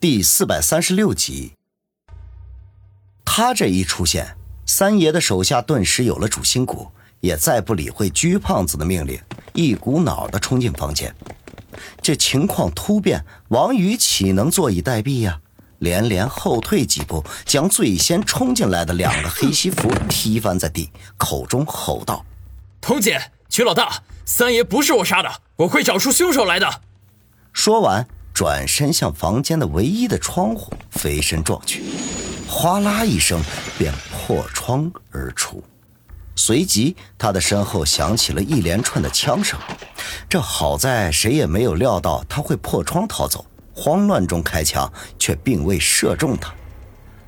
第四百三十六集，他这一出现，三爷的手下顿时有了主心骨，也再不理会鞠胖子的命令，一股脑的冲进房间。这情况突变，王宇岂能坐以待毙呀？连连后退几步，将最先冲进来的两个黑西服踢翻在地，口中吼道：“童姐，曲老大，三爷不是我杀的，我会找出凶手来的。”说完。转身向房间的唯一的窗户飞身撞去，哗啦一声便破窗而出。随即，他的身后响起了一连串的枪声。这好在谁也没有料到他会破窗逃走，慌乱中开枪却并未射中他。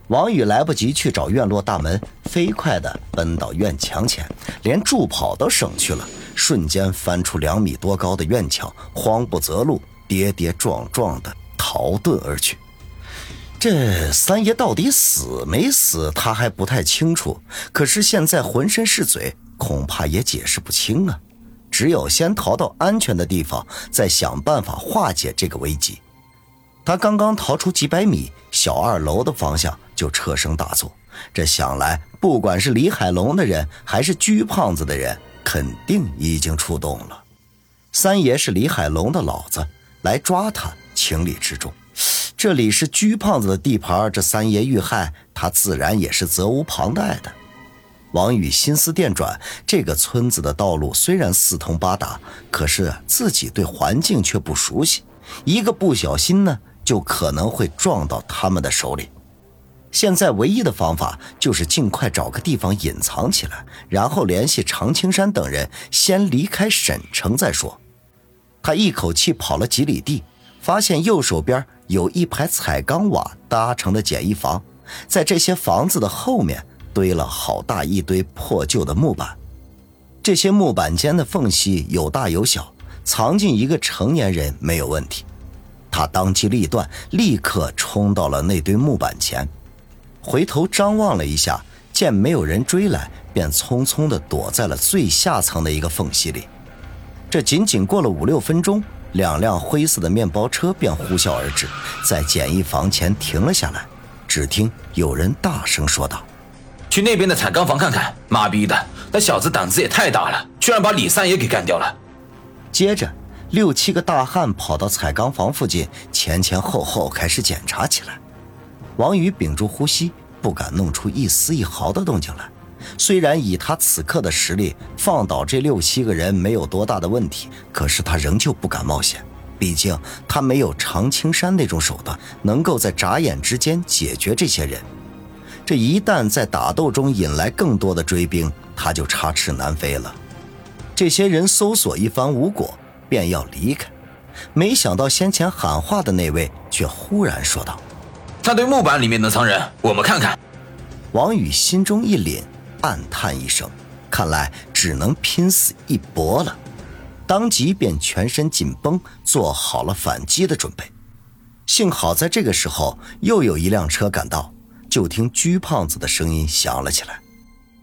王宇来不及去找院落大门，飞快地奔到院墙前，连助跑都省去了，瞬间翻出两米多高的院墙，慌不择路。跌跌撞撞的逃遁而去。这三爷到底死没死，他还不太清楚。可是现在浑身是嘴，恐怕也解释不清啊。只有先逃到安全的地方，再想办法化解这个危机。他刚刚逃出几百米，小二楼的方向就车声大作。这想来，不管是李海龙的人，还是居胖子的人，肯定已经出动了。三爷是李海龙的老子。来抓他，情理之中。这里是居胖子的地盘，这三爷遇害，他自然也是责无旁贷的。王宇心思电转，这个村子的道路虽然四通八达，可是自己对环境却不熟悉，一个不小心呢，就可能会撞到他们的手里。现在唯一的方法就是尽快找个地方隐藏起来，然后联系常青山等人，先离开沈城再说。他一口气跑了几里地，发现右手边有一排彩钢瓦搭成的简易房，在这些房子的后面堆了好大一堆破旧的木板，这些木板间的缝隙有大有小，藏进一个成年人没有问题。他当机立断，立刻冲到了那堆木板前，回头张望了一下，见没有人追来，便匆匆地躲在了最下层的一个缝隙里。这仅仅过了五六分钟，两辆灰色的面包车便呼啸而至，在简易房前停了下来。只听有人大声说道：“去那边的彩钢房看看！妈逼的，那小子胆子也太大了，居然把李三爷给干掉了！”接着，六七个大汉跑到彩钢房附近，前前后后开始检查起来。王宇屏住呼吸，不敢弄出一丝一毫的动静来。虽然以他此刻的实力，放倒这六七个人没有多大的问题，可是他仍旧不敢冒险。毕竟他没有常青山那种手段，能够在眨眼之间解决这些人。这一旦在打斗中引来更多的追兵，他就插翅难飞了。这些人搜索一番无果，便要离开。没想到先前喊话的那位却忽然说道：“那堆木板里面的藏人，我们看看。”王宇心中一凛。暗叹一声，看来只能拼死一搏了。当即便全身紧绷，做好了反击的准备。幸好在这个时候，又有一辆车赶到，就听居胖子的声音响了起来：“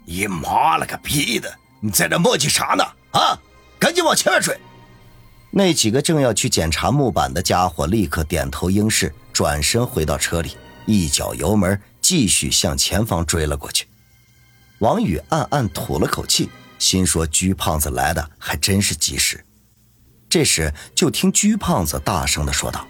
你妈了个逼的！你在这磨叽啥呢？啊，赶紧往前面追！”那几个正要去检查木板的家伙立刻点头应是，转身回到车里，一脚油门，继续向前方追了过去。王宇暗暗吐了口气，心说：“鞠胖子来的还真是及时。”这时，就听鞠胖子大声的说道：“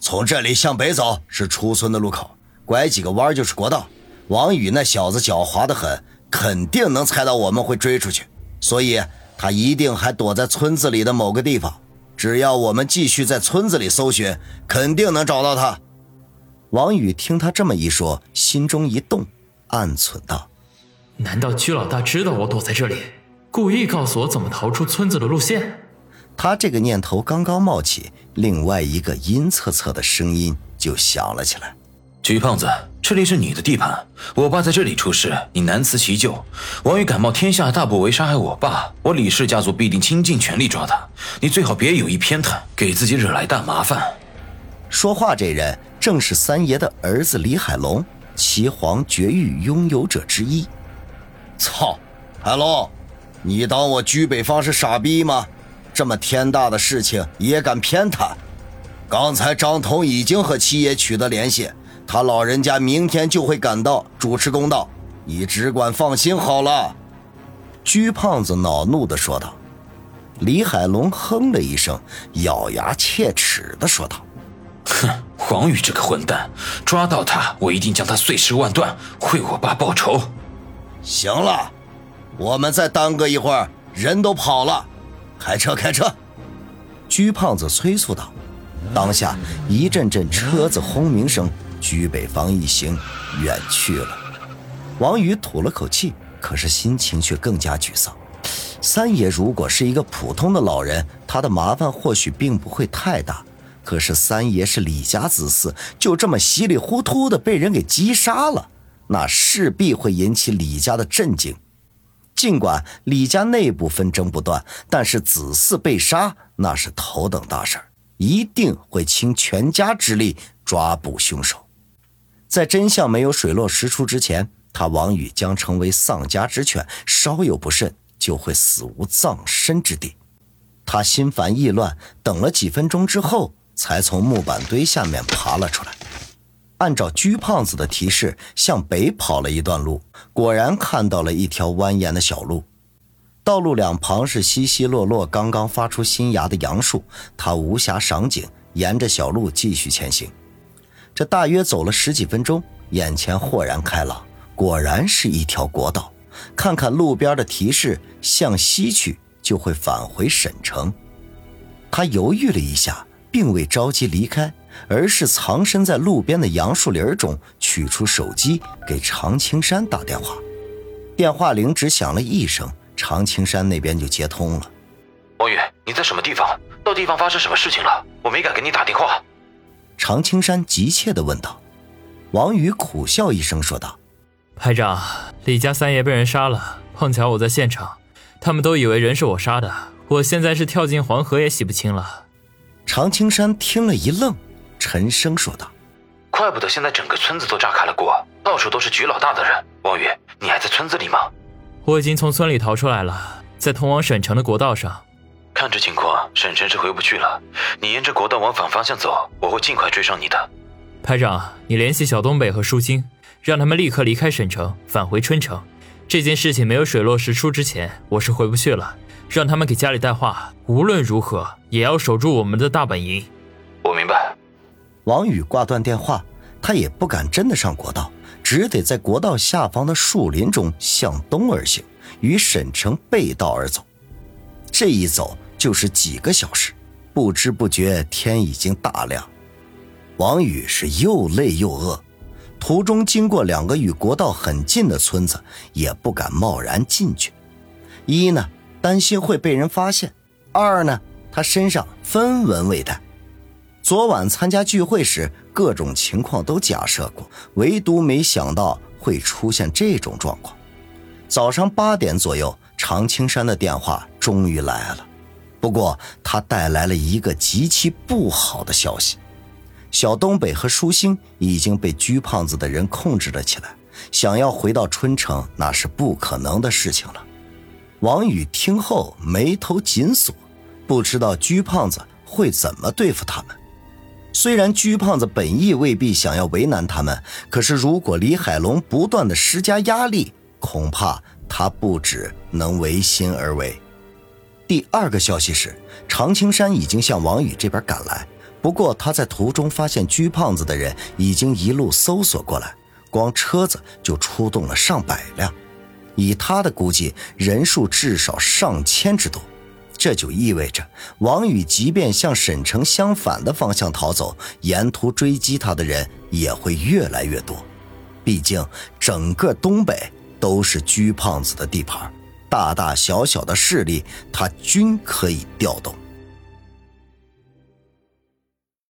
从这里向北走是出村的路口，拐几个弯就是国道。王宇那小子狡猾的很，肯定能猜到我们会追出去，所以他一定还躲在村子里的某个地方。只要我们继续在村子里搜寻，肯定能找到他。”王宇听他这么一说，心中一动，暗忖道。难道居老大知道我躲在这里，故意告诉我怎么逃出村子的路线？他这个念头刚刚冒起，另外一个阴恻恻的声音就响了起来：“居胖子，这里是你的地盘，我爸在这里出事，你难辞其咎。王宇敢冒天下大不韪杀害我爸，我李氏家族必定倾尽全力抓他。你最好别有意偏袒，给自己惹来大麻烦。”说话这人正是三爷的儿子李海龙，岐黄绝域拥有者之一。操，海龙，你当我居北方是傻逼吗？这么天大的事情也敢偏袒？刚才张彤已经和七爷取得联系，他老人家明天就会赶到主持公道，你只管放心好了。”鞠胖子恼怒地说道。李海龙哼了一声，咬牙切齿地说道：“哼，黄宇这个混蛋，抓到他，我一定将他碎尸万段，为我爸报仇。”行了，我们再耽搁一会儿，人都跑了，开车，开车！鞠胖子催促道。当下一阵阵车子轰鸣声，居北方一行远去了。王宇吐了口气，可是心情却更加沮丧。三爷如果是一个普通的老人，他的麻烦或许并不会太大。可是三爷是李家子嗣，就这么稀里糊涂的被人给击杀了，那势必会引起李家的震惊。尽管李家内部纷争不断，但是子嗣被杀，那是头等大事儿一定会倾全家之力抓捕凶手。在真相没有水落石出之前，他王宇将成为丧家之犬，稍有不慎。就会死无葬身之地。他心烦意乱，等了几分钟之后，才从木板堆下面爬了出来。按照鞠胖子的提示，向北跑了一段路，果然看到了一条蜿蜒的小路。道路两旁是稀稀落落、刚刚发出新芽的杨树。他无暇赏景，沿着小路继续前行。这大约走了十几分钟，眼前豁然开朗，果然是一条国道。看看路边的提示，向西去就会返回省城。他犹豫了一下，并未着急离开，而是藏身在路边的杨树林中，取出手机给常青山打电话。电话铃只响了一声，常青山那边就接通了。王宇，你在什么地方？到地方发生什么事情了？我没敢给你打电话。常青山急切地问道。王宇苦笑一声说道。排长，李家三爷被人杀了，碰巧我在现场，他们都以为人是我杀的，我现在是跳进黄河也洗不清了。常青山听了一愣，沉声说道：“怪不得现在整个村子都炸开了锅，到处都是局老大的人。王宇，你还在村子里吗？”“我已经从村里逃出来了，在通往省城的国道上。看这情况，省城是回不去了。你沿着国道往反方向走，我会尽快追上你的。”“排长，你联系小东北和舒心。”让他们立刻离开省城，返回春城。这件事情没有水落石出之前，我是回不去了。让他们给家里带话，无论如何也要守住我们的大本营。王宇挂断电话，他也不敢真的上国道，只得在国道下方的树林中向东而行，与沈城背道而走。这一走就是几个小时，不知不觉天已经大亮。王宇是又累又饿。途中经过两个与国道很近的村子，也不敢贸然进去。一呢，担心会被人发现；二呢，他身上分文未带。昨晚参加聚会时，各种情况都假设过，唯独没想到会出现这种状况。早上八点左右，常青山的电话终于来了，不过他带来了一个极其不好的消息。小东北和舒心已经被鞠胖子的人控制了起来，想要回到春城那是不可能的事情了。王宇听后眉头紧锁，不知道鞠胖子会怎么对付他们。虽然鞠胖子本意未必想要为难他们，可是如果李海龙不断的施加压力，恐怕他不止能违心而为。第二个消息是，常青山已经向王宇这边赶来。不过他在途中发现鞠胖子的人已经一路搜索过来，光车子就出动了上百辆，以他的估计，人数至少上千之多。这就意味着王宇即便向沈城相反的方向逃走，沿途追击他的人也会越来越多。毕竟整个东北都是鞠胖子的地盘，大大小小的势力他均可以调动。